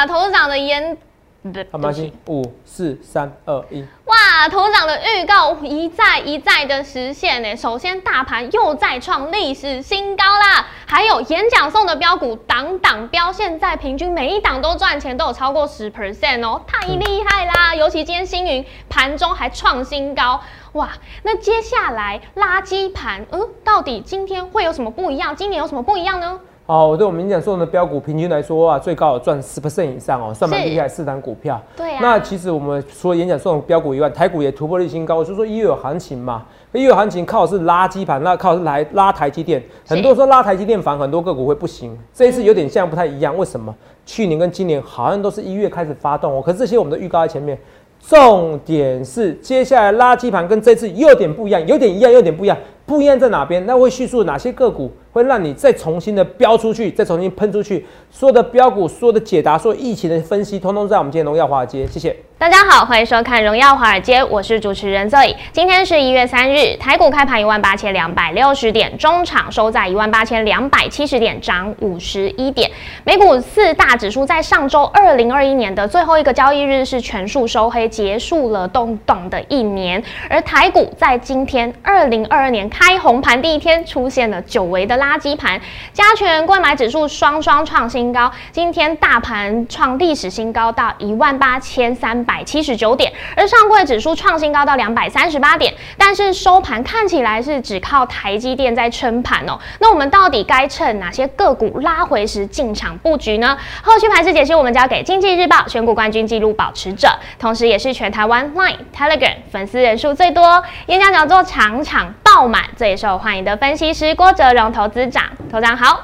哇，头长的烟。好，马西，五四三二一。哇，头长的预告一再一再的实现呢。首先，大盘又再创历史新高啦。还有演讲送的标股，档档标，现在平均每一档都赚钱，都有超过十 percent 哦，太厉害啦！尤其今天星云盘中还创新高，哇！那接下来垃圾盘，嗯，到底今天会有什么不一样？今年有什么不一样呢？哦，我对我们讲说的标股平均来说啊，最高有赚十 percent 以上哦，算蛮厉害，四档股票。对啊。那其实我们除了演讲说的标股以外，台股也突破历新高，就说一月有行情嘛，一月行情靠的是垃圾盘，那靠是来拉台积电。很多说拉台积电反很多个股会不行，这一次有点像不太一样，为什么？去年跟今年好像都是一月开始发动哦，可是这些我们都预告在前面。重点是接下来垃圾盘跟这次有点不一样，有点一样，有点不一样。不一样在哪边？那会叙述哪些个股会让你再重新的标出去，再重新喷出去？所有的标股，所有的解答，所有疫情的分析，通通在我们今天荣耀华尔街。谢谢。大家好，欢迎收看《荣耀华尔街》，我是主持人 Zoe。今天是一月三日，台股开盘一万八千两百六十点，中场收在一万八千两百七十点，涨五十一点。美股四大指数在上周二零二一年的最后一个交易日是全数收黑，结束了动荡的一年。而台股在今天二零二二年开红盘第一天，出现了久违的垃圾盘，加权购买指数双双创新高。今天大盘创历史新高，到一万八千三。百七十九点，而上柜指数创新高到两百三十八点，但是收盘看起来是只靠台积电在撑盘哦。那我们到底该趁哪些个股拉回时进场布局呢？后续盘势解析我们交给经济日报选股冠军纪录保持者，同时也是全台湾 Line Telegram 粉丝人数最多、演讲讲座场场爆满、最受欢迎的分析师郭哲荣投资长，头长好。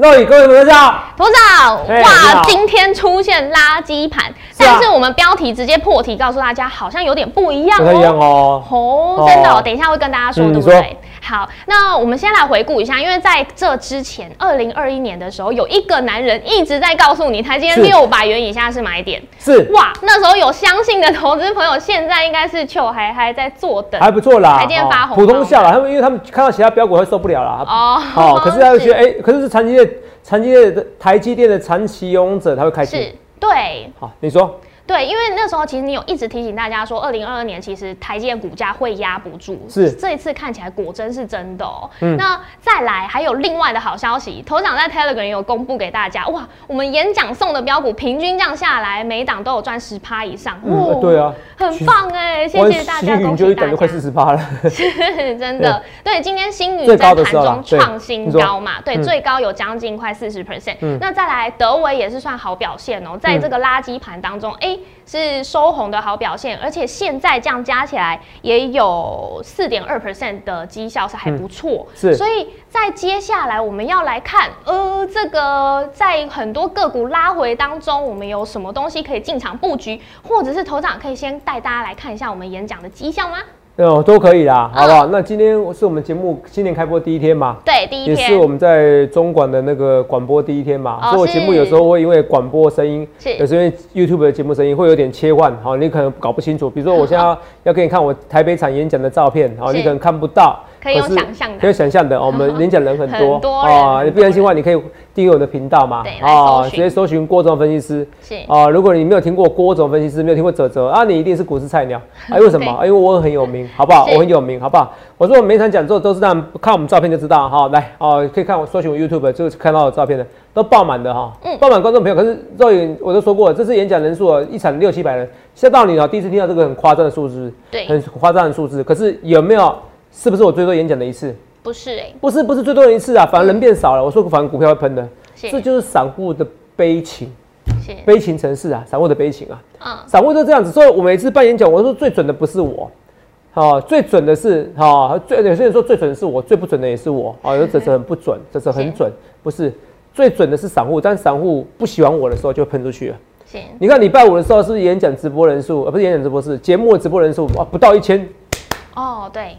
各位各位好，头长，哇，今天出现垃圾盘，但是我们标题直接破题告诉大家，好像有点不一样哦。哦，真的，等一下会跟大家说，对不对？好，那我们先来回顾一下，因为在这之前，二零二一年的时候，有一个男人一直在告诉你，台积电六百元以下是买点。是哇，那时候有相信的投资朋友，现在应该是就还还在坐等，还不错啦。台积电发红，普通下啦，他们因为他们看到其他标股会受不了啦。哦，好，可是他又觉得，哎，可是是长期的长期的台积电的长期拥有者，他会开心。是，对。好，你说。对，因为那时候其实你有一直提醒大家说，二零二二年其实台积电股价会压不住。是，这一次看起来果真是真的哦。嗯。那再来还有另外的好消息，头长在 Telegram 有公布给大家，哇，我们演讲送的标股平均这样下来，每档都有赚十趴以上。嗯，对啊。很棒哎，谢谢大家，恭喜大家。就快四十趴了。是，真的。对，今天新宇在盘中创新高嘛？对，最高有将近快四十 percent。嗯。那再来德维也是算好表现哦，在这个垃圾盘当中，哎。是收红的好表现，而且现在这样加起来也有四点二 percent 的绩效是还不错，是。所以在接下来我们要来看，呃，这个在很多个股拉回当中，我们有什么东西可以进场布局，或者是头长可以先带大家来看一下我们演讲的绩效吗？哦，都可以啦，好不好？那今天是我们节目新年开播第一天嘛？对，第一天也是我们在中广的那个广播第一天嘛。所以我节目有时候会因为广播声音，有时候 YouTube 的节目声音会有点切换，好，你可能搞不清楚。比如说我现在要给你看我台北场演讲的照片，好，你可能看不到。可以用想象的，可以想象的。我们 演讲人很多啊，你不相信的话，你可以订阅我的频道嘛。啊，直接搜寻郭总分析师。是啊，如果你没有听过郭总分析师，没有听过泽泽啊，你一定是股市菜鸟。啊，为什么？因为我很有名，好不好？我很有名，好不好？我说我每场讲座都是这样，看我们照片就知道哈。来哦，可以看我搜寻我 YouTube 就看到我照片的，都爆满的哈。嗯，爆满观众朋友。可是肉眼我都说过，这次演讲人数啊，一场六七百人。吓到你了，第一次听到这个很夸张的数字，对，很夸张的数字。可是有没有？是不是我最多演讲的一次？不是哎，不是不是最多人一次啊，反而人变少了。我说反正股票会喷的，这就是散户的悲情，悲情城市啊，散户的悲情啊。嗯，散户都这样子。所以我每次办演讲，我说最准的不是我，好，最准的是哈，最有些人说最准的是我，最不准的也是我啊。有这是很不准，这是很准，不是最准的是散户，但散户不喜欢我的时候就喷出去了。行，你看礼拜五的时候是不是演讲直播人数，而不是演讲直播是节目的直播人数啊，不到一千。哦，对。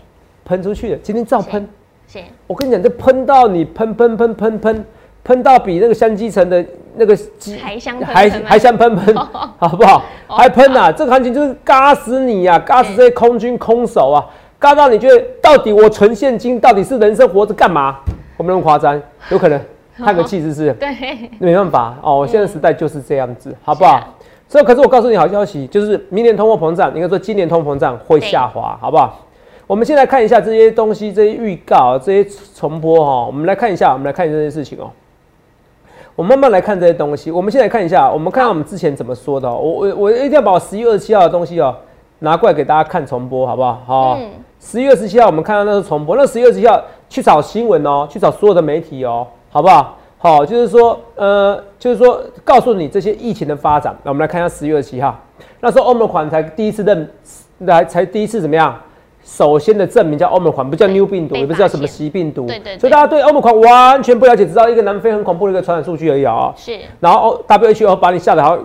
喷出去的，今天照喷。行，我跟你讲，这喷到你喷喷喷喷喷喷到比那个香积层的那个还香还还香喷喷，好不好？还喷呐！这个行情就是嘎死你呀，嘎死这些空军空手啊，嘎到你觉得到底我存现金到底是人生活着干嘛？我没那么夸张，有可能叹个气是不是？对，没办法哦，现在时代就是这样子，好不好？所以，可是我告诉你好消息，就是明年通货膨胀，应该说今年通货膨胀会下滑，好不好？我们先来看一下这些东西，这些预告，这些重播哈。我们来看一下，我们来看这些事情哦。我慢慢来看这些东西。我们先来看一下，我们看看我们之前怎么说的。我我我一定要把我十一月二十七号的东西哦拿过来给大家看重播，好不好？好，十一月二十七号我们看到那是重播。那十一月二十七号去找新闻哦，去找所有的媒体哦，好不好？好，就是说，呃，就是说，告诉你这些疫情的发展。那我们来看一下十月二十七号，那时候欧盟款才第一次认，来才第一次怎么样？首先的证明叫欧盟款，不叫 New 病毒，也不叫什么习病毒。对对。所以大家对欧盟款完全不了解，只知道一个南非很恐怖的一个传染数据而已啊。是。然后 WHO 把你吓得好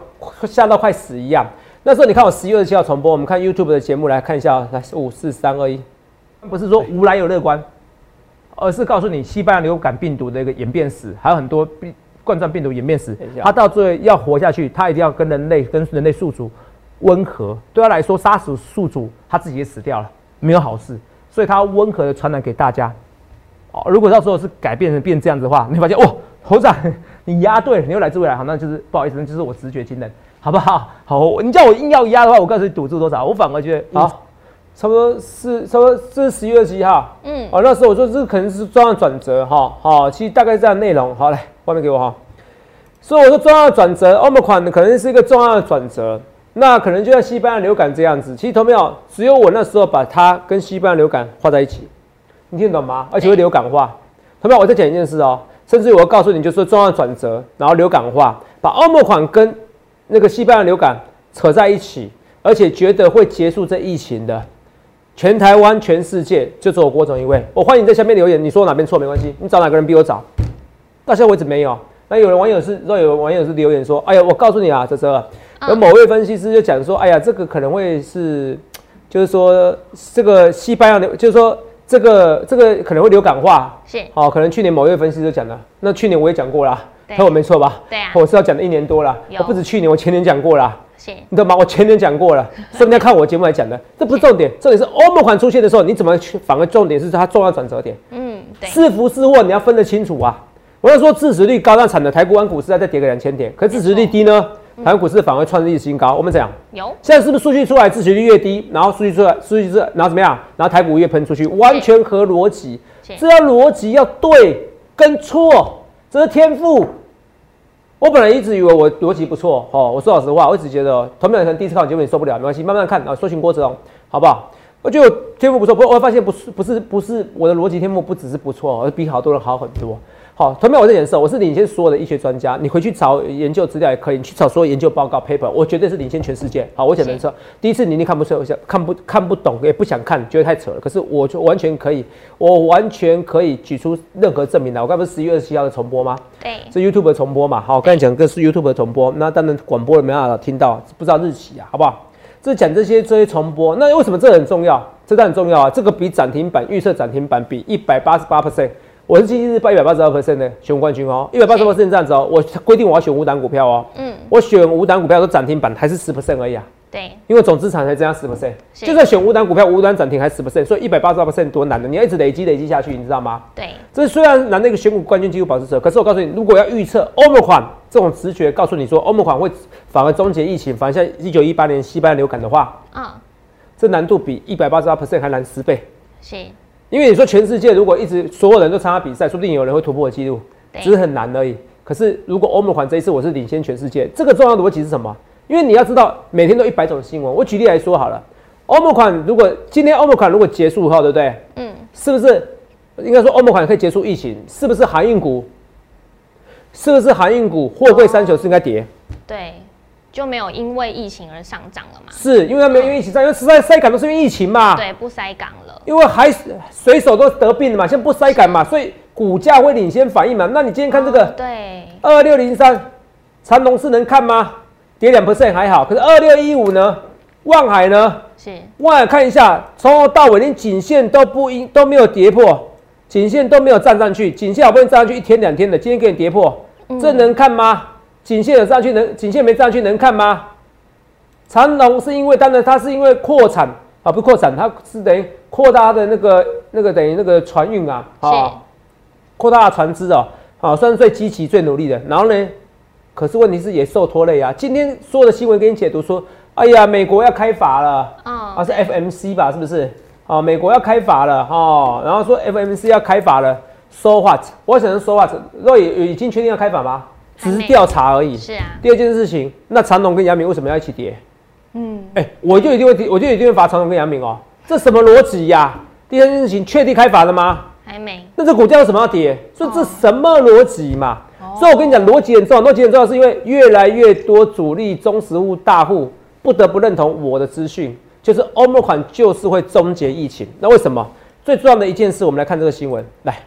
吓到快死一样。那时候你看我十月二十七号重播，我们看 YouTube 的节目来看一下，来五四三二一，不是说无来有乐观。而是告诉你西班牙流感病毒的一个演变史，还有很多病冠状病毒演变史。它到最后要活下去，它一定要跟人类、跟人类宿主温和。对它来说，杀死宿主，它自己也死掉了，没有好事。所以它温和的传染给大家。哦，如果到时候是改变成变这样子的话，你发现哦，猴子你压对，你又来自未来，好，那就是不好意思，那就是我直觉惊人，好不好？好，你叫我硬要压的话，我告诉你赌注多少，我反而觉得好。差不多是差不多这是十一月十一号，嗯，哦，那时候我说这可能是重要转折哈，好，其实大概这样内容，好，来画面给我哈，所以我说重要转折，欧盟款可能是一个重要的转折，那可能就像西班牙流感这样子，其实同没有，只有我那时候把它跟西班牙流感画在一起，你听得懂吗？而且会流感化，同没有？我再讲一件事哦，甚至我要告诉你，就是重要转折，然后流感化，把欧盟款跟那个西班牙流感扯在一起，而且觉得会结束这疫情的。全台湾、全世界就只有郭总一位。我欢迎你在下面留言，你说哪边错没关系，你找哪个人比我早。到现在为止没有。那有人网友是，若有网友是留言说：“哎呀，我告诉你啊，这这有某位分析师就讲说，哎呀，这个可能会是，就是说这个西班牙的，就是说这个这个可能会流感化。是，好，可能去年某位分析师讲的，那去年我也讲过啦，他我没错吧？对啊，我是要讲的一年多了，我不止去年，我前年讲过了。你懂吗？我前年讲过了，顺便看我节目来讲的，这不是重点，重点是欧盟款出现的时候，你怎么去？反而重点是它重要转折点。嗯，对，是福是祸，你要分得清楚啊。我要说致死率高，那惨的台股湾股市再跌个两千点，可致死率低呢？台湾股市反而创历史新高。我们讲有，现在是不是数据出来，致死率越低，然后数据出来，数据是然后怎么样？然后台股越喷出去，完全合逻辑。这要逻辑要对跟错，这是天赋。我本来一直以为我逻辑不错，哦，我说老实话，我一直觉得，同样可能第一次看节目你受不了，没关系，慢慢看啊，搜寻郭子龙，好不好？我觉得天赋不错，不过，我发现不是，不是，不是我的逻辑天赋不只是不错，而比好多人好很多。好，同样我在颜色，我是领先所有的医学专家。你回去找研究资料也可以，你去找所有研究报告 paper，我绝对是领先全世界。好，我讲的是第一次你你看不出，我想看不看不懂，也不想看，觉得太扯了。可是我就完全可以，我完全可以举出任何证明来。我刚不是十一月二十七号的重播吗？对，是 YouTube 的重播嘛？好，刚才讲个是 YouTube 的重播，那当然广播没办法听到，不知道日期啊，好不好？这讲这些这些重播，那为什么这很重要？这很重要啊！这个比涨停板预测涨停板比一百八十八 percent。我是今天是报一百八十二 percent 的选冠军哦，一百八十二 percent 这样子哦，我规定我要选五档股票哦，嗯，我选五档股票都涨停板还是十 percent 而已啊，对，因为总资产才增加十 percent，就算选五档股票五档涨停还十 percent，所以一百八十二 percent 多难的，你要一直累积累积下去，你知道吗？对，这虽然拿那个选股冠军纪录保持者，可是我告诉你，如果要预测欧盟款这种直觉告诉你说欧盟款会反而终结疫情，反而像一九一八年西班牙流感的话，啊，这难度比一百八十二 percent 还难十倍，是。因为你说全世界如果一直所有人都参加比赛，说不定有人会突破纪录，只是很难而已。可是如果欧盟款这一次我是领先全世界，这个重要的逻辑是什么？因为你要知道每天都一百种新闻。我举例来说好了，欧盟款如果今天欧盟款如果结束后，对不对？嗯，是不是应该说欧盟款可以结束疫情？是不是航运股？是不是航运股货柜三雄是应该跌？对。就没有因为疫情而上涨了嘛？是因为它没有因为疫情上，因为实在塞港都是因为疫情嘛。对，不塞港了。因为还水手都得病了嘛，现在不塞港嘛，所以股价会领先反应嘛。那你今天看这个，对，二六零三，长隆是能看吗？跌两 percent 还好，可是二六一五呢？望海呢？是。望海看一下，从头到尾连颈线都不应都没有跌破，颈线都没有站上去，颈线好不容易站上去一天两天的，今天给你跌破，这能看吗？颈线有上去能，颈线没上去能看吗？长龙是因为当然它是因为扩产啊，不扩产，它是等于扩大的那个那个等于那个船运啊，啊，扩大船只哦，啊，算是最积极、最努力的。然后呢，可是问题是也受拖累啊。今天所有的新闻给你解读说，哎呀，美国要开法了，啊，是 FMC 吧？是不是？啊，美国要开法了哈，然后说 FMC 要开法了，So what？我想 So what？若已已经确定要开法吗？只是调查而已。是啊。第二件事情，那长隆跟杨明为什么要一起跌？嗯，哎，我就一定会，我就一定会罚长隆跟杨明哦。这什么逻辑呀？第三件事情，确定开罚了吗？还没。那这股价为什么要跌？说这什么逻辑嘛？所以我跟你讲，逻辑很重要。逻辑很重要，是因为越来越多主力中实物大户不得不认同我的资讯，就是欧盟款就是会终结疫情。那为什么？最重要的一件事，我们来看这个新闻。来，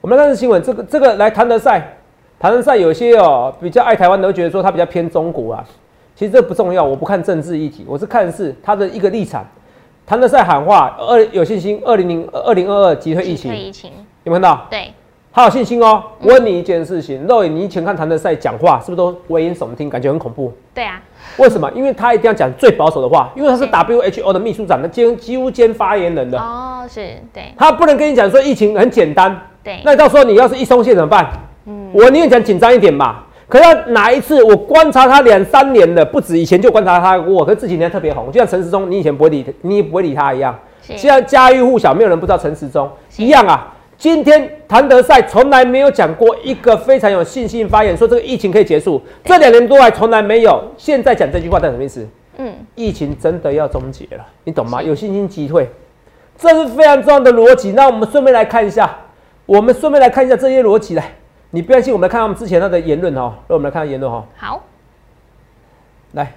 我们来看这个新闻。这个这个来谭德赛，谭德赛有些哦比较爱台湾的，觉得说他比较偏中国啊。其实这不重要，我不看政治议题，我是看的是他的一个立场。谭德赛喊话，二有信心，二零零二零二二击退疫情。疫情有没有看到？对，他有信心哦。我问你一件事情，肉眼你以前看谭德赛讲话，是不是都危言耸听，感觉很恐怖？对啊。为什么？因为他一定要讲最保守的话，因为他是 WHO 的秘书长，的兼几乎兼发言人的。哦，是对。他不能跟你讲说疫情很简单。对。那到时候你要是一松懈怎么办？嗯。我宁愿讲紧张一点吧。可是哪一次我观察他两三年了，不止以前就观察他过，可是这几年特别红，就像陈时中，你以前不会理，你也不会理他一样。现在家喻户晓，没有人不知道陈时中一样啊。今天谭德赛从来没有讲过一个非常有信心发言，说这个疫情可以结束。这两年多来从来没有，现在讲这句话代表什么意思？嗯，疫情真的要终结了，你懂吗？有信心击退，这是非常重要的逻辑。那我们顺便来看一下，我们顺便来看一下这些逻辑来。你不相信？我们来看他们之前他的言论哈。那我们来看言论哈。好，来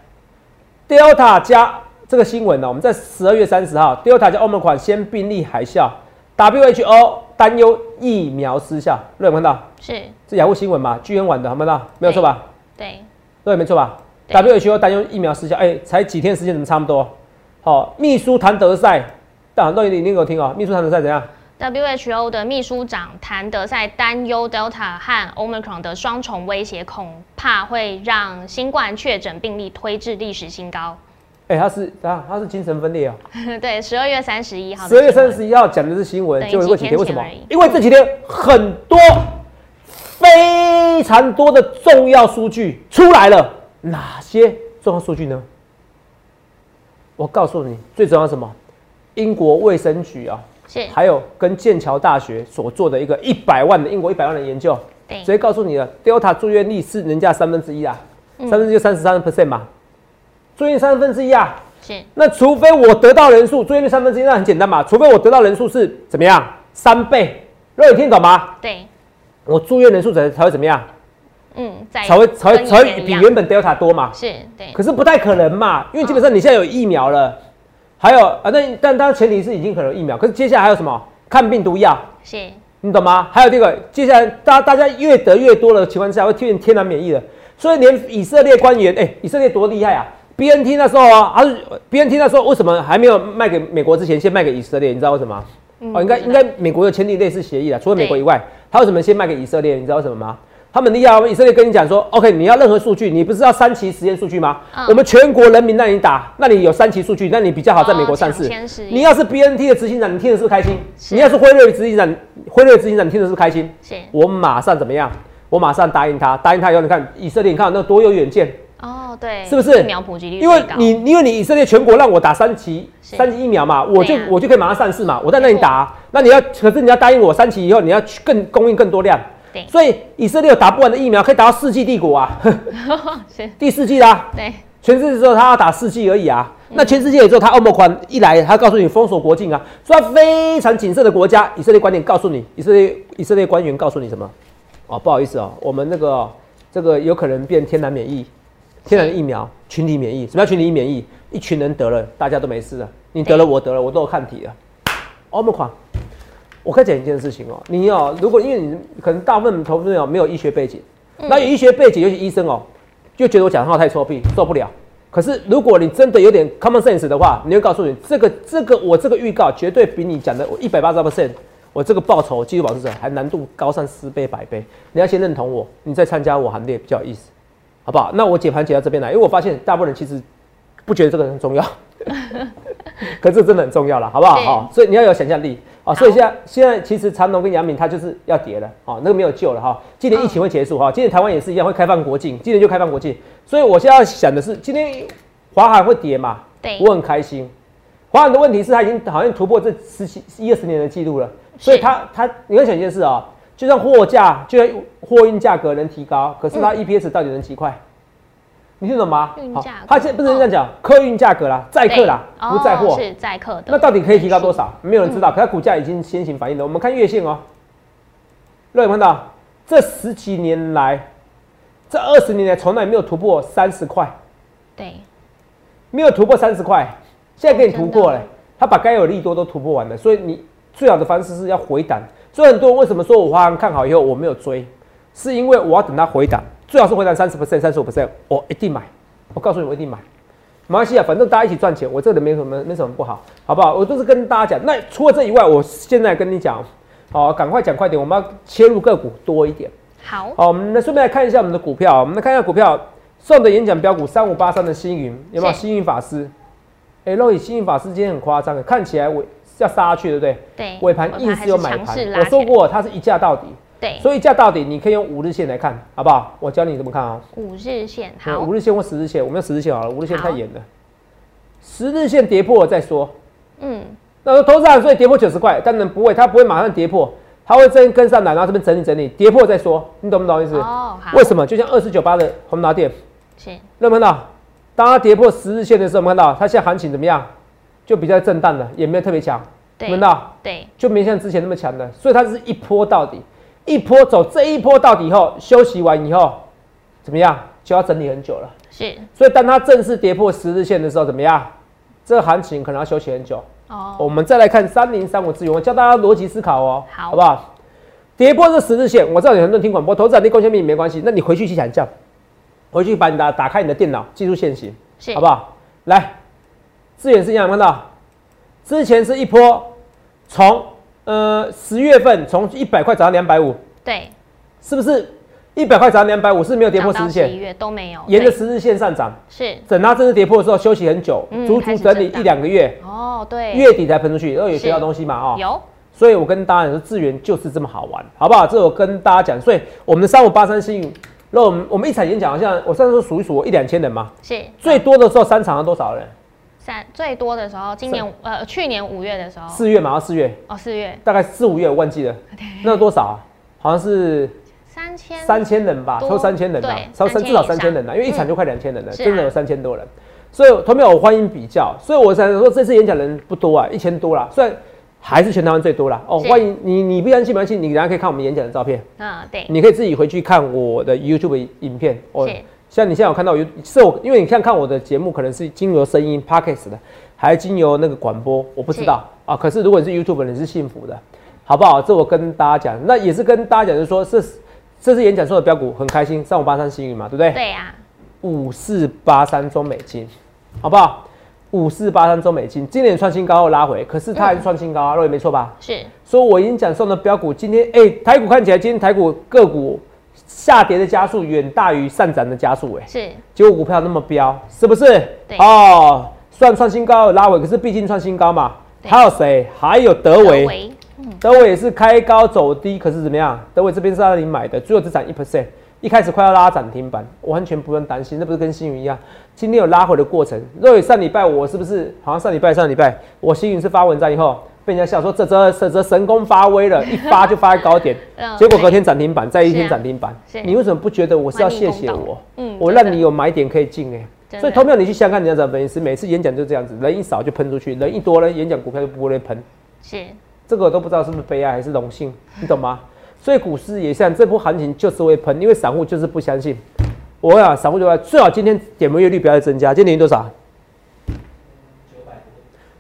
，Delta 加这个新闻呢？我们在十二月三十号，Delta 加欧盟款先病例海啸，WHO 担忧疫苗失效。有没有看到？是，是雅虎新闻嘛？巨人网的，有没有？没有错吧？对，对，没错吧？WHO 担忧疫苗失效，哎，才几天时间，怎么差不多？好，秘书谭德赛，但很多你你给我听哦，秘书谭德赛怎样？WHO 的秘书长谭德赛担忧 Delta 和 Omicron 的双重威胁，恐怕会让新冠确诊病例推至历史新高。哎，他是啊，他是精神分裂啊。对，十二月三十一号。十二月三十一号讲的是新闻，就有几天？为什么？因为这几天很多非常多的重要数据出来了。哪些重要数据呢？我告诉你，最重要什么？英国卫生局啊。还有跟剑桥大学所做的一个一百万的英国一百万的研究，直接告诉你了，Delta 住院率是人家三分之一啊，三分之一三十三 percent 嘛，住院三分之一啊，是。那除非我得到人数住院率三分之一，那很简单嘛，除非我得到人数是怎么样三倍，肉你听懂吗？对。我住院人数才才会怎么样？嗯，才会才会才会比原本 Delta 多嘛？是对。可是不太可能嘛，因为基本上你现在有疫苗了。还有啊，那但当然前提是已经可能疫苗，可是接下来还有什么抗病毒药？是，你懂吗？还有这个，接下来大大家越得越多的情况下，会出现天然免疫的。所以连以色列官员，哎，以色列多厉害啊！B N T 那时候啊，还是 B N T 那时候为什么还没有卖给美国之前，先卖给以色列？你知道为什么？哦，应该应该美国有签订类似协议的，除了美国以外，他为什么先卖给以色列？你知道为什么吗？他们厉害，以色列跟你讲说，OK，你要任何数据，你不是要三期实验数据吗？我们全国人民让你打，那你有三期数据，那你比较好在美国上市。你要是 BNT 的执行长，你听的是不是开心？你要是辉瑞执行长，辉瑞执行长，你听的是不是开心？我马上怎么样？我马上答应他，答应他以后，你看以色列，你看那多有远见。哦，对，是不是？疫苗普及率因为你，因为你以色列全国让我打三期三期疫苗嘛，我就我就可以马上上市嘛，我在那里打。那你要，可是你要答应我三期以后，你要去更供应更多量。所以以色列有打不完的疫苗，可以打到世纪帝国啊！第四季啦。对，全世界只有他要打四季而已啊。那全世界也只有他欧盟款一来，他告诉你封锁国境啊，说非常谨慎的国家。以色列观点告诉你，以色列以色列官员告诉你什么？哦，不好意思哦，我们那个这个有可能变天然免疫，天然疫苗群体免疫。什么叫群体免疫？一群人得了，大家都没事了。你得了，我得了，我都有抗体了。欧盟款。我可以讲一件事情哦，你哦，如果因为你可能大部分投资人哦没有医学背景，那有医学背景，尤其医生哦，就觉得我讲的话太臭屁，受不了。可是如果你真的有点 common sense 的话，你会告诉你，这个这个我这个预告绝对比你讲的我一百八十 percent，我这个报酬技术保持者还难度高上十倍百倍。你要先认同我，你再参加我行列比较有意思，好不好？那我解盘解到这边来，因为我发现大部分人其实不觉得这个很重要，可是真的很重要了，好不好？好，所以你要有想象力。啊，所以现在现在其实长隆跟阳明它就是要跌了，哦，那个没有救了哈。今年疫情会结束哈，今年台湾也是一样会开放国境，今年就开放国境。所以我现在要想的是，今天华海会跌嘛？对，我很开心。华海的问题是它已经好像突破这十七一二十年的记录了，所以它它你要想一件事啊，就算货价就算货运价格能提高，可是它 EPS 到底能几块？你听懂吗？好，他现在不是这样讲，客运价格啦，载客啦，不载货是载客的。那到底可以提高多少？没有人知道。可它股价已经先行反应了。我们看月线哦，各位看到这十几年来，这二十年来从来没有突破三十块。对，没有突破三十块，现在给你突破了。他把该有利多都突破完了，所以你最好的方式是要回档。所以很多人为什么说我华航看好以后我没有追，是因为我要等它回档。最好是回档三十 percent、三十五 percent，我一定买。我告诉你，我一定买。马来西亚，反正大家一起赚钱，我这个人没什么没什么不好，好不好？我都是跟大家讲。那除了这以外，我现在跟你讲，好，赶快讲快点，我们要切入个股多一点。好，好，我们来顺便来看一下我们的股票。我们来看一下股票送的演讲标股三五八三的星云有没有？星云法师，哎，肉以星云法师今天很夸张的，看起来尾要杀下去，对不对？对。尾盘硬是有买盘，我说过它是一价到底。对，所以价到底你可以用五日线来看，好不好？我教你怎么看啊？五日线好，五日线或十日线，我们用十日线好了，五日线太严了。十日线跌破了再说。嗯，那说投资人所以跌破九十块，当然不会，它不会马上跌破，它会真跟上来，然后这边整理整理，跌破再说，你懂不懂意思？哦，好。为什么？就像二四九八的红达电，是，有看到？当它跌破十日线的时候，我们看到它现在行情怎么样？就比较震荡了，也没有特别强，看到？对，就没像之前那么强的，所以它是一波到底。一波走这一波到底后，休息完以后怎么样？就要整理很久了。是，所以当它正式跌破十日线的时候，怎么样？这个行情可能要休息很久。哦，我们再来看三零三五资源，我教大家逻辑思考哦，好，好不好？跌破这十日线，我知道你很多人听广播，投资者你贡献比没关系，那你回去去想一下，回去把你的打开你的电脑，记住现行，好不好？来，资源是一样，看到之前是一波从。呃，十月份从一百块涨到两百五，对，是不是？一百块涨到两百五是没有跌破十日线？十一月都没有，沿着十日线上涨，是。等它正式跌破的时候休息很久，足足整理一两个月，哦，对，月底才喷出去，然后有学到东西嘛，哦，有，所以我跟大家讲说，资源就是这么好玩，好不好？这我跟大家讲，所以我们的三五八三星那我们我们一场演讲好像我上次说数一数一两千人嘛，是，最多的时候三场要多少人？三最多的时候，今年呃去年五月的时候，四月嘛，上四月。哦，四月。大概四五月我忘记了，那多少啊？好像是三千。三千人吧，超三千人啊，超三至少三千人啊，因为一场就快两千人了，真的有三千多人。所以同学我欢迎比较，所以我才说这次演讲人不多啊，一千多啦，虽然还是全台湾最多啦。哦，欢迎你，你不相信没关系，你等下可以看我们演讲的照片。啊，对，你可以自己回去看我的 YouTube 影片哦。像你现在有看到有是我，因为你现在看我的节目，可能是经由声音 Pockets 的，还是经由那个广播，我不知道啊。可是如果你是 YouTube，你是幸福的，好不好？这我跟大家讲，那也是跟大家讲，就是说，这这次演讲说的标股很开心，三五八三幸运嘛，对不对？对呀。五四八三中美金，好不好？五四八三中美金，今年创新高又拉回，可是它还是创新高啊，认为没错吧？是。所以我已经讲送的标股，今天哎，台股看起来今天台股个股。下跌的加速远大于上涨的加速，哎，是，结果股票那么飙，是不是？对，哦，算创新高拉尾，可是毕竟创新高嘛。还有谁？还有德维，德维也是开高走低，可是怎么样？德维这边是让你买的，最后只涨一 percent，一开始快要拉涨停板，完全不用担心，那不是跟星云一样，今天有拉回的过程。若上礼拜我是不是好像上礼拜上礼拜我星云是发文章以后。被人家笑说这这这这神功发威了，一发就发在高点，结果隔天涨停板，再一天涨停板。你为什么不觉得我是要谢谢我？嗯，我让你有买点可以进哎。所以投票你去香港你要怎么分析，每次演讲就这样子，人一少就喷出去，人一多呢，演讲股票就不会喷。是，这个我都不知道是不是悲哀还是荣幸，你懂吗？所以股市也像这波行情就是会喷，因为散户就是不相信。我呀，散户就说最好今天点播月率不要再增加，今年多少？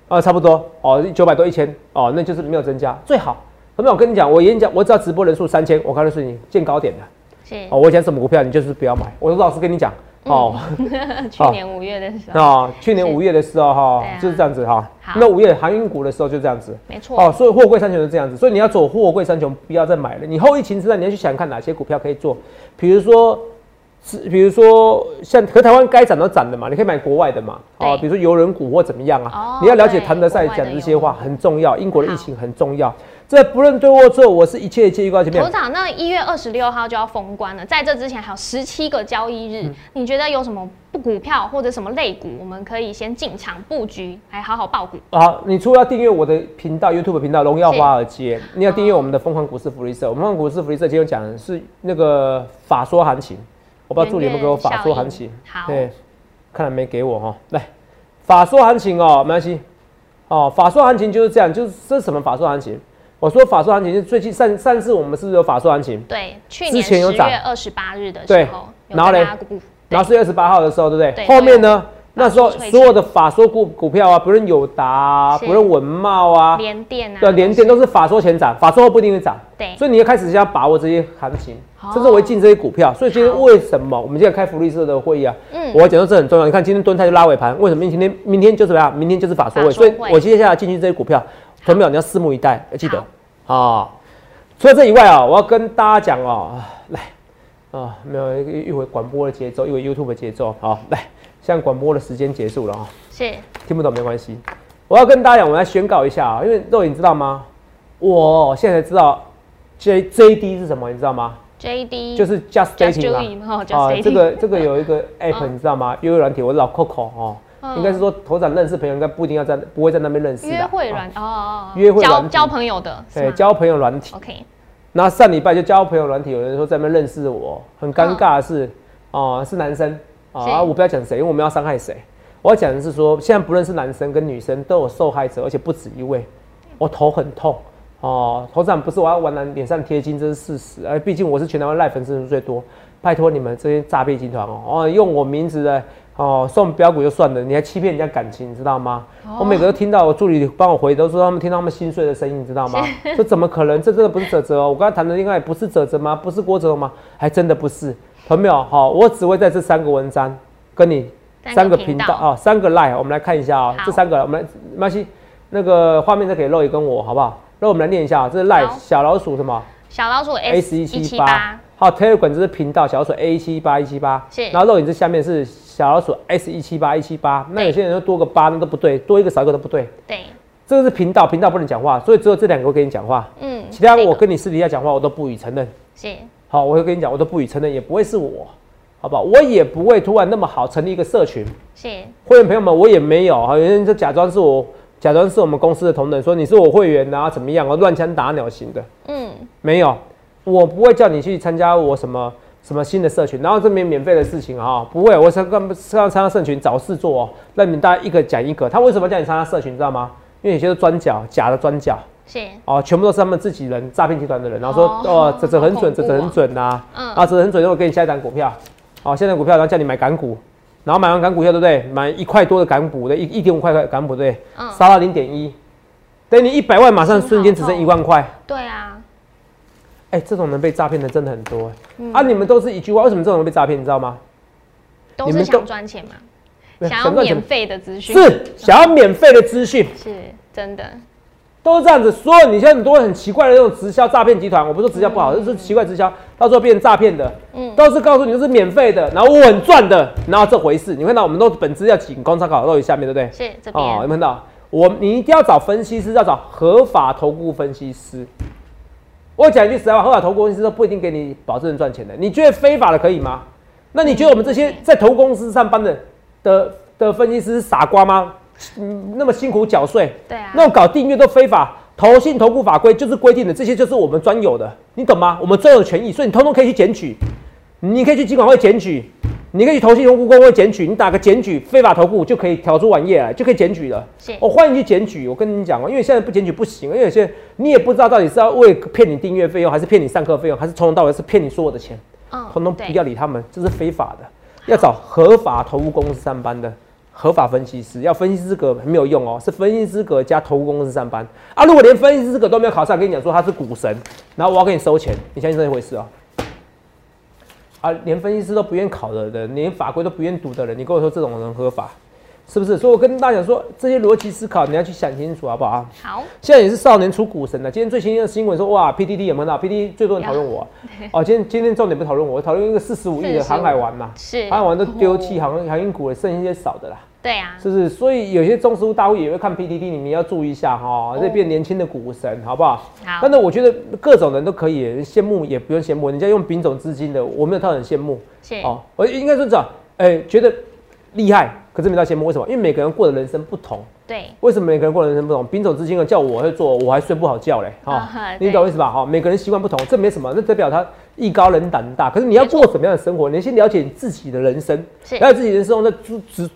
啊，差不多哦，九百多一千哦，那就是没有增加，最好。那么我跟你讲，我演讲，我只要直播人数三千，我告诉你见高点的。是哦，我讲什么股票，你就是不要买。我说老实跟你讲 哦。去年五月的时候。啊，去年五月的时候哈，就是这样子哈。那五月航运股的时候就这样子。没错。哦，所以货柜三雄是这样子，所以你要走货柜三雄，不要再买了。你后疫情时代，你要去想看哪些股票可以做，比如说是比如说像和台湾该涨都涨的嘛，你可以买国外的嘛，啊，比如说游轮股或怎么样啊哦，你要了解对谭德赛讲这些话很重要，英国的疫情很重要。这不论对或错，我是一切一切预告前面头。长，那一月二十六号就要封关了，在这之前还有十七个交易日，嗯你觉得有什么不股票或者什么类股，我们可以先进场布局，还好好报股？好，你除了要订阅我的频道 YouTube 频道荣耀华尔街，你要订阅我们的疯狂股市福利社。我们疯狂股市福利社今天讲的是那个法说行情，我不知道助理有没有给我法说行情。好，对，看来没给我哈。来，法说行情哦，没关系。哦，法说行情就是这样，就是这是什么法说行情？我说法说行情是最近上上次我们是不是有法说行情？对，去之年十前有涨月二十八日的时候，然后嘞跟大家股，然后四月二十八号的时候，对不对？对后面呢？那时候所有的法说股股票啊，不论友达、啊，不论文茂啊，联电啊，对，联电都是法说前涨，法说后不一定会涨。对，所以你要开始先要把握这些行情哦，甚至为进这些股票。所以今天为什么我们今天开福利社的会议啊？嗯我要讲到这很重要。你看今天蹲泰就拉尾盘，为什么？今天明天就怎么样？明天就是法说会，法说会所以我接下来进去这些股票，朋友你要拭目以待，要记得啊。除了这以外啊，我要跟大家讲哦，啊来啊，没有一一会广播的节奏，一会 YouTube 的节奏，好来，现在广播的时间结束了啊。是。听不懂没关系，我要跟大家讲，我来宣告一下啊，因为肉你知道吗？我现在才知道 J J D 是什么，你知道吗？JD，就是 Just Dating 啊。Doing 哦啊这个这个有一个 app 嗯。你知道吗？约会软体，我老 Coco 哦，嗯。应该是说头长认识朋友，应该不一定要在不会在那边认识的。约会啊软哦。约会软交交朋友的，对交朋友软体。OK，然后上礼拜就交朋友软体，有人说在那边认识我，很尴尬的是，哦、是男生啊、我不要讲谁，因为我们要伤害谁。我要讲的是说，现在不论是男生跟女生都有受害者，而且不止一位。我头很痛哦，头长不是我要往男脸上贴金，这是事实。而毕竟我是全台湾赖粉丝最多，拜托你们这些诈骗集团哦，哦用我名字的哦送标股就算了，你还欺骗人家感情，你知道吗？哦我每个都听到我助理帮我回，都说他们听到他们心碎的声音，你知道吗？这怎么可能？这真的不是泽泽哦！我刚才谈的恋爱不是泽泽吗？不是郭泽吗？还真的不是。朋友们好，我只会在这三个文章跟你三个频道。啊、三个 line，我们来看一下啊、好。这三个我们来没关系，那个画面再给肉也跟我好不好？那我们来念一下啊，这是 line 小老鼠什么？小老鼠 S 十一一七八。好 Telegram 这是频道小老鼠 A 七八一七八，是。然后肉影这下面是小老鼠 S 一七八一七八，那有些人说多个八那都不对，多一个少一个都不对，对，这个是频道，频道不能讲话，所以只有这两个会跟你讲话，嗯，其他我跟你私底下讲话我都不予承认。是好，我会跟你讲，我都不予承认，也不会是我，好不好？我也不会突然那么好成立一个社群，是会员朋友们我也没有，哈有人就假装是我，假装是我们公司的同仁，说你是我会员啊，怎么样啊，乱枪打鸟型的，嗯，没有，我不会叫你去参加我什么什么新的社群，然后这边免费的事情啊，不会，我是干是要参加社群找事做哦，让你们大家一个讲一个。他为什么叫你参加社群，你知道吗？因为有些是专角，假的专角。是。哦，全部都是他们自己人，诈骗集团的人，然后说哦哦，这这很准，这这很准呐，嗯。啊，这很准，我给你下一档股票，哦，下一档股票，然后叫你买港股，然后买完港股票，对不对？买一块多的港股的，一一点五块的港股，对，嗯。杀到零点一，等你一百万马上瞬间只剩一万块，对啊，哎，这种人被诈骗的真的很多，嗯。啊，你们都是一句话，为什么这种人被诈骗？你知道吗？都是想赚钱嘛，想要免费的资讯，是想要免费的资讯，是真的，都是这样子。所有你现在很多很奇怪的那种直销诈骗集团，我不是说直销不好，就是奇怪直销，到时候变成诈骗的，嗯，都是告诉你都是免费的，然后稳赚的，然后这回事。你看到我们都本质要仅供参考，都有下面对不对？是这哦，有边没有看到？我你一定要找分析师，要找合法投顾分析师。我讲一句实在话，合法投顾分析师都不一定给你保证赚钱的。你觉得非法的可以吗？那你觉得我们这些在投公司上班的的的分析师是傻瓜吗？嗯，那么辛苦缴税，对啊，那种搞订阅都非法，投信投顾法规就是规定的，这些就是我们专有的，你懂吗？我们专有的权益，所以你通通可以去检举，你可以去金管会检举，你可以去投信投顾公会检举，你打个检举非法投顾就可以调出网页来，就可以检举了。是我、欢迎去检举，我跟你讲哦，因为现在不检举不行，因为有些你也不知道到底是要为骗你订阅费用，还是骗你上课费用，还是从头到尾是骗你所有的钱，嗯通通不要理他们，这是非法的，要找合法投顾公司上班的。合法分析师要分析资格没有用哦，是分析资格加投公司上班啊。如果连分析资格都没有考上，跟你讲说他是股神，然后我要给你收钱，你相信这一回事哦？啊，连分析师都不愿考的人，连法规都不愿读的人，你跟我说这种人合法？是不是？所以我跟大家讲说，这些逻辑思考你要去想清楚，好不好？好，现在也是少年出股神了。今天最新的新闻说，哇，PDD 有没有到？PDD 最多人讨论我。哦，今天今天重点不讨论我，讨论一个四十五亿的航海王嘛。是。航海王都丢弃航航运股了，剩一些少的啦。对啊，是不是？所以有些中实物大户也会看 PDD，你们要注意一下哈，这变年轻的股神，好不好？好。但是我觉得各种人都可以羡慕，也不用羡慕，人家用丙种资金的，我没有他很羡慕。是。哦，我应该说这样，哎，觉得厉害，可是没到羡慕，为什么？因为每个人过的人生不同。对。为什么每个人过的人生不同？丙种之金的叫我会做，我还睡不好觉嘞。哈，你懂意思吧？哈，每个人习惯不同，这没什么，那代表他艺高人胆大。可是你要过什么样的生活？你先了解你自己的人生，了解自己人生，那只只。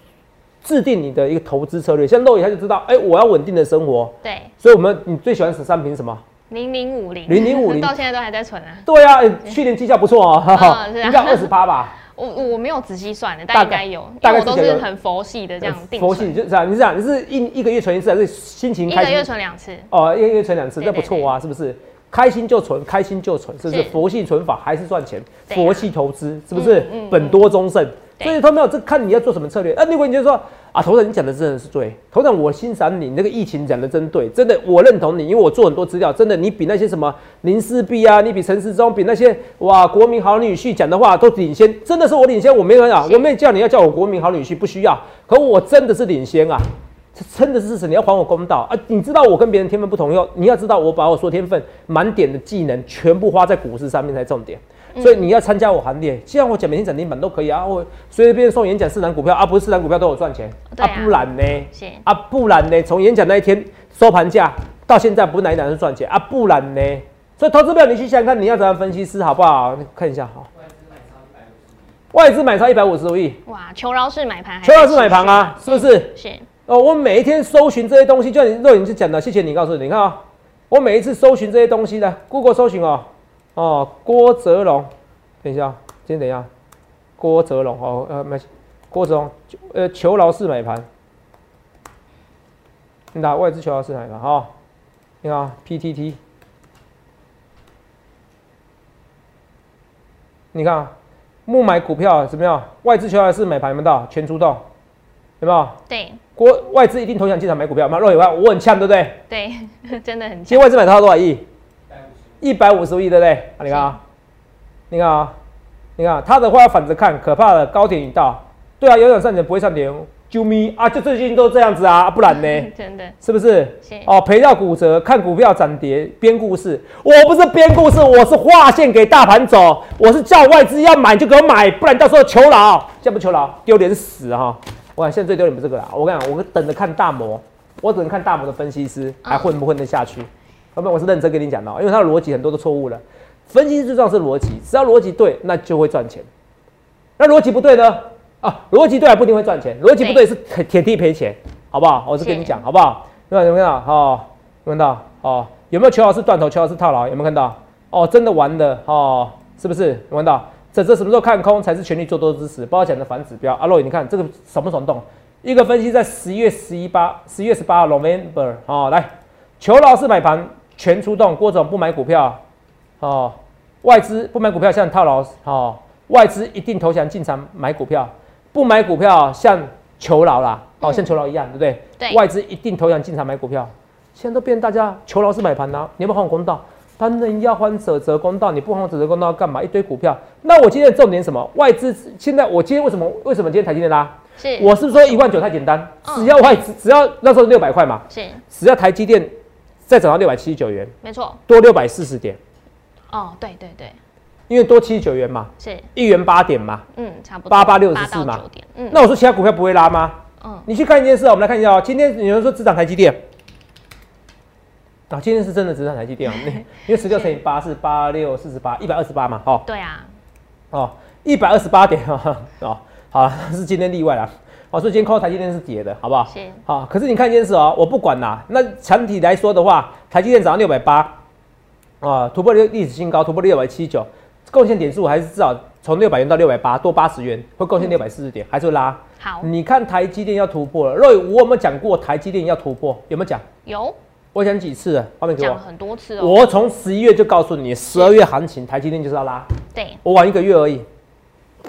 制定你的一个投资策略，像肉眼他就知道，哎，我要稳定的生活。对，所以我们你最喜欢十三瓶什么？零零五零，零零五零，到现在都还在存啊。对啊，去年绩效不错哦，应该二十八吧。我我没有仔细算的，但应该有，大概都是很佛系的这样定。佛系就是这样，你这样，你是一一个月存一次，还是心情开心？一个月存两次。哦，一个月存两次，那不错啊，是不是？开心就存，开心就存，是不是？佛系存法还是赚钱？佛系投资是不是？本多终胜。所以他没有这看你要做什么策略。啊，如果你就说啊，头长你讲的真的是对，头长我欣赏你那个疫情讲的真对，真的我认同你，因为我做很多资料，真的你比那些什么林世璧啊，你比陈世忠，比那些哇国民好女婿讲的话都领先，真的是我领先，我没有啊，我没有叫你要叫我国民好女婿，不需要，可我真的是领先啊，真的是事实，你要还我公道。啊！你知道我跟别人天分不同以后，你要知道我把我说天分满点的技能全部花在股市上面才重点。所以你要参加我行列，既然我讲每天涨停板都可以啊，我随便送演讲四档股票啊，不是四档股票都有赚钱啊，不然呢？啊，不然呢？从演讲那一天收盘价到现在，不是哪一档是赚钱啊？不然呢？所以投资票你去想想看，你要怎样分析师好不好？看一下哈。外资买超一百五十五亿。哇，求饶式买盘。求饶式买盘啊，是不是？是。哦，我每一天搜寻这些东西，就像你肉眼去讲的，谢谢你告诉你，你看啊，我每一次搜寻这些东西的，Google 搜寻哦。哦，郭泽龙，等一下，先等一下，郭泽龙哦，呃，买郭泽龙，呃，求饶式买盘，你打外资求饶式买盘哈，你看 PTT，你看木买股票怎么样？外资求饶式买盘没到，全出动，有没有？对，国外资一定投降进场买股票吗？若有话，我很呛，对不对？对，真的很呛。今天外资买超多少亿？一百五十亿，对不对？啊你看啊，你看啊，你看他的话要反着看，可怕的高点已到。对啊，有点上点不会上点，啾咪啊，就最近都这样子啊，不然呢？真的，是不是？哦，赔掉骨折，看股票涨跌，编故事。我不是编故事，我是划线给大盘走。我是叫外资要买就给我买，不然到时候求饶，这不求饶，丢脸死哈！我讲现在最丢脸不是这个啦，我跟你讲，我等着看大摩，我只能看大摩的分析师还混不混得下去。后面我是认真跟你讲的，因为它的逻辑很多都错误了。分析最重要是逻辑，只要逻辑对，那就会赚钱。那逻辑不对呢？啊，逻辑对还不一定会赚钱，逻辑不对是铁地赔钱，好不好？我是跟你讲，好不好？有没有看到？哦，有看到？哦，有没有求老师断头，求老师套牢？有没有看到？哦，真的玩的哦，是不是？有看到？这这什么时候看空才是全力做多之时？不要讲的反指标。阿洛，你看这个爽不爽动？一个分析在十一月十一八，十一月十八，November，哦，来，求老师买盘。全出动，郭总不买股票，哦，外资不买股票像套牢，哦，外资一定投降进场买股票，不买股票像求饶啦，哦，像求饶一样，对不对？对，外资一定投降进场买股票，现在都变大家求饶是买盘呐，你要不要还我公道？当然要还者则公道，你不还者则公道干嘛？一堆股票，那我今天的重点什么？外资现在我今天为什么为什么今天台积电拉？是，我是说一万九太简单，只要外资只要那时候六百块嘛，是，只要台积电。再涨到六百七十九元，没错，多六百四十点。哦，对对对，因为多七十九元嘛，是。一元八点嘛，嗯，差不多。八八六十四嘛，嗯，那我说其他股票不会拉吗？嗯，你去看一件事啊，我们来看一下哦，今天有人说只涨台积电，啊，今天是真的只涨台积电 啊，因为十六乘以八是八六四十八，一百二十八嘛，哦，对啊，哦，一百二十八点啊，哦，好了，是今天例外了。好，所以今天看到台积电是跌的，好不好？是。好，可是你看一件事哦，我不管啦。那整体来说的话，台积电涨到六百八，啊，突破历历史新高，突破六百七九，贡献点数还是至少从六百元到六百八，多八十元，会贡献六百四十点，还是拉。好。你看台积电要突破了，若我有没有讲过台积电要突破？有没有讲？有。我讲几次了？画面给我。讲很多次哦。我从十一月就告诉你，十二月行情台积电就是要拉。对。我晚一个月而已，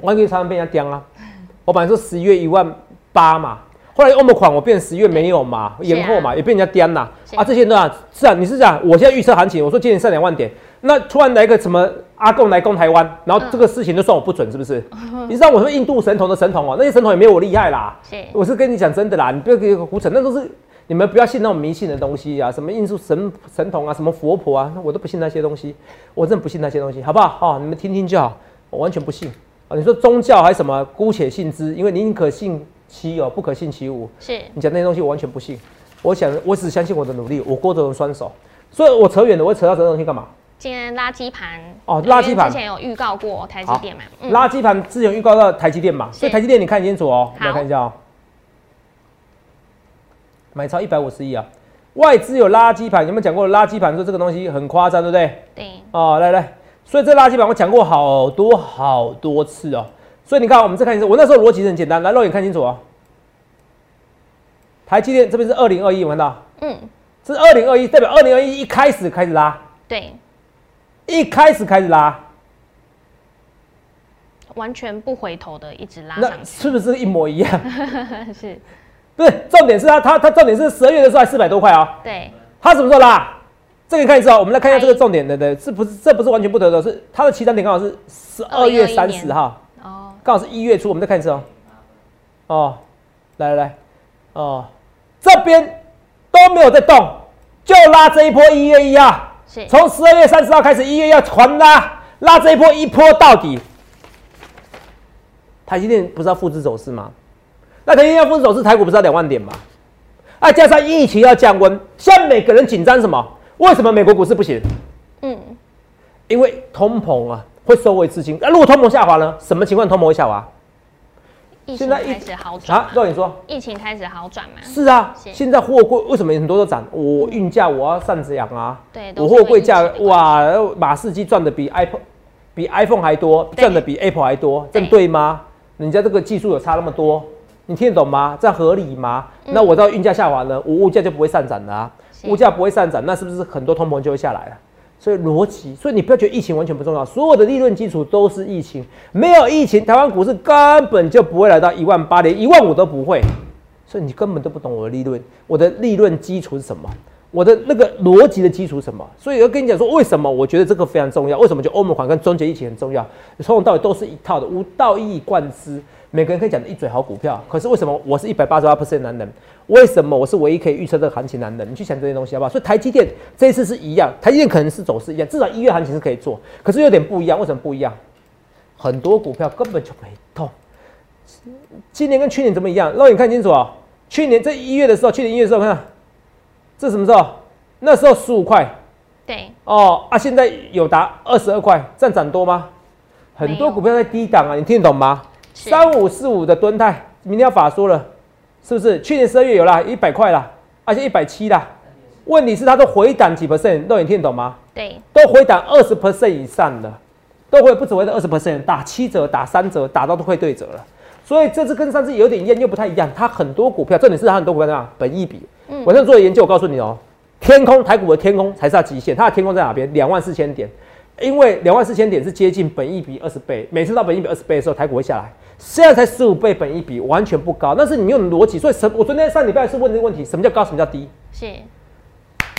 晚一个月才能被人家刁啊。我本来说十一月一万八嘛。后来欧盟款我变十月没有嘛，延后嘛，也被人家颠啦。啊，这些都啊，是啊，你是讲我现在预测行情，我说今年上两万点，那突然来个什么阿贡来攻台湾，然后这个事情就算我不准，是不是？你知道我说印度神童的神童哦，那些神童也没有我厉害啦。是，我是跟你讲真的啦，你不要给胡扯，那都是你们不要信那种迷信的东西啊，什么印度神神童啊，什么佛婆啊，我都不信那些东西，我真的不信那些东西，好不好？哦，你们听听就好，我完全不信啊。你说宗教还是什么，姑且信之，因为宁可信。其有不可信其无，是你讲那些东西我完全不信。我想我只相信我的努力，我郭德荣双手。所以我扯远了，我扯到这东西干嘛？今天垃圾盘哦，垃圾盘之前有预告过台积电嘛？垃圾盘之前预告到台积电嘛？所以台积电你看清楚哦，来看一下哦。买超一百五十亿啊！外资有垃圾盘，有没有讲过垃圾盘？说这个东西很夸张，对不对？对。哦，来来，所以这垃圾盘我讲过好多好多次哦。所以你看，我们再看一次，我那时候逻辑很简单，来肉眼看清楚哦。台积电这边是二零二一，看到？嗯，是二零二一，代表二零二一一开始开始拉。对，一开始开始拉，完全不回头的一直拉。那是不是一模一样？是，不是？重点是它，它它重点是十二月的时候还四百多块哦。对，它什么时候拉？这个看一次哦，我们来看一下这个重点，对对，是不是？这不是完全不得的，是它的起涨点刚好是十二月三十号。刚好是一月初，我们再看一次哦。哦，来来来，哦，这边都没有在动，就拉这一波一月一啊。是。从十二月三十号开始，一月要传拉，拉这一波一波到底。台积电不是要复制走势吗？那台积电要复制走势，台股不是要两万点吗？啊，加上疫情要降温，现在每个人紧张什么？为什么美国股市不行？嗯，因为通膨啊。会收回资金，那如果通膨下滑呢？什么情况通膨会下滑？现在开始好转啊？照你说，疫情开始好转吗？是啊，现在货柜为什么很多都涨？我运价我要上涨啊！对，我货柜价哇，马士基赚的比 iPhone 比 iPhone 还多，赚的比 Apple 还多，这对吗？人家这个技术有差那么多，你听得懂吗？这样合理吗？那我到运价下滑呢，我物价就不会上涨了啊，物价不会上涨，那是不是很多通膨就会下来了？所以逻辑，所以你不要觉得疫情完全不重要，所有的利润基础都是疫情，没有疫情，台湾股市根本就不会来到一万八，连一万五都不会。所以你根本都不懂我的利润，我的利润基础是什么？我的那个逻辑的基础是什么？所以我跟你讲说，为什么我觉得这个非常重要？为什么就欧盟款跟终结疫情很重要？从头到尾都是一套的，无道一以贯之。每个人可以讲的一嘴好股票，可是为什么我是一百八十八 percent 男人？为什么我是唯一可以预测这个行情男人？你去想这些东西好不好？所以台积电这一次是一样，台积电可能是走势一样，至少一月行情是可以做，可是有点不一样。为什么不一样？很多股票根本就没动。今年跟去年怎么一样？让你看清楚啊！去年这一月的时候，去年一月的时候，看这什么时候？那时候十五块。对。哦啊，现在有达二十二块，这样涨多吗？很多股票在低档啊，你听得懂吗？三五四五的吨泰，明天要法说了，是不是？去年十二月有啦，一百块啦，而且一百七啦。问题是它都回档几 percent，都你听懂吗？对，都回档二十 percent 以上的，都会不止回到二十 percent，打七折、打三折，打到都会对折了。所以这次跟上次有点一样，又不太一样。它很多股票，重点是它很多股票怎么样？本益比。嗯。我现在做的研究，我告诉你哦，天空台股的天空才是它极限，它的天空在哪边？两万四千点，因为两万四千点是接近本益比二十倍，每次到本益比二十倍的时候，台股会下来。现在才十五倍本一比，完全不高。但是你用逻辑，所以什？我昨天上礼拜是问这个问题：什么叫高？什么叫低？是。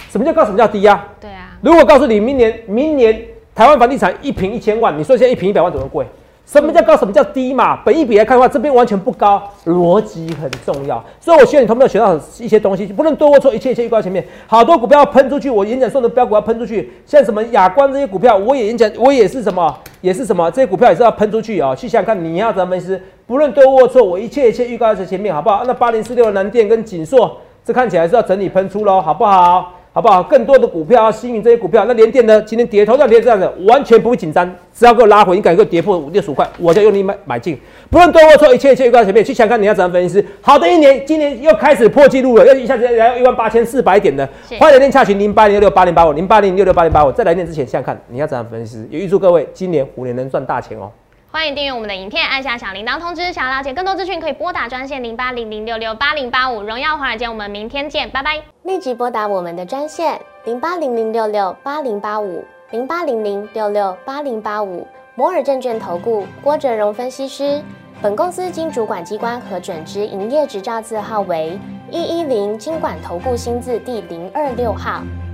什么叫高？什么叫低呀？对啊。如果告诉你明年，明年台湾房地产一平一千万，你说现在一平一百万怎么贵？什么叫高？什么叫低嘛？本一比来看的话，这边完全不高，逻辑很重要。所以我希望你同没有学到一些东西，不论多或错，一切一切预告前面。好多股票要喷出去，我演讲送的标股要喷出去，像什么亚光这些股票，我也演讲，我也是什么，也是什么，这些股票也是要喷出去啊。去想看，你要怎么分析？不论对或错，我一切一切预告在前面，好不好？那八零四六的南电跟锦硕，这看起来是要整理喷出喽，好不好？好不好？更多的股票要吸引这些股票。那连电呢？今天跌头上跌这样子，完全不会紧张。只要给我拉回，你敢给我跌破六十五块，我就用力买买进。不论对或错，一切一切预告前面。去想看你要怎样分析。好的一年，今年又开始破纪录了，又一下子来到一万八千四百点的。欢迎来电洽询零八零六八零八五零八零六六八零八五。在来电之前，想看你要怎样分析。也预祝各位今年虎年能赚大钱哦。欢迎订阅我们的影片，按下小铃铛通知。想要了解更多资讯，可以拨打专线零八零零六六八零八五。荣耀华尔街，我们明天见，拜拜。立即拨打我们的专线零八零零六六八零八五零八零零六六八零八五摩尔证券投顾郭哲荣分析师。本公司经主管机关核准之营业执照字号为一一零金管投顾新字第零二六号。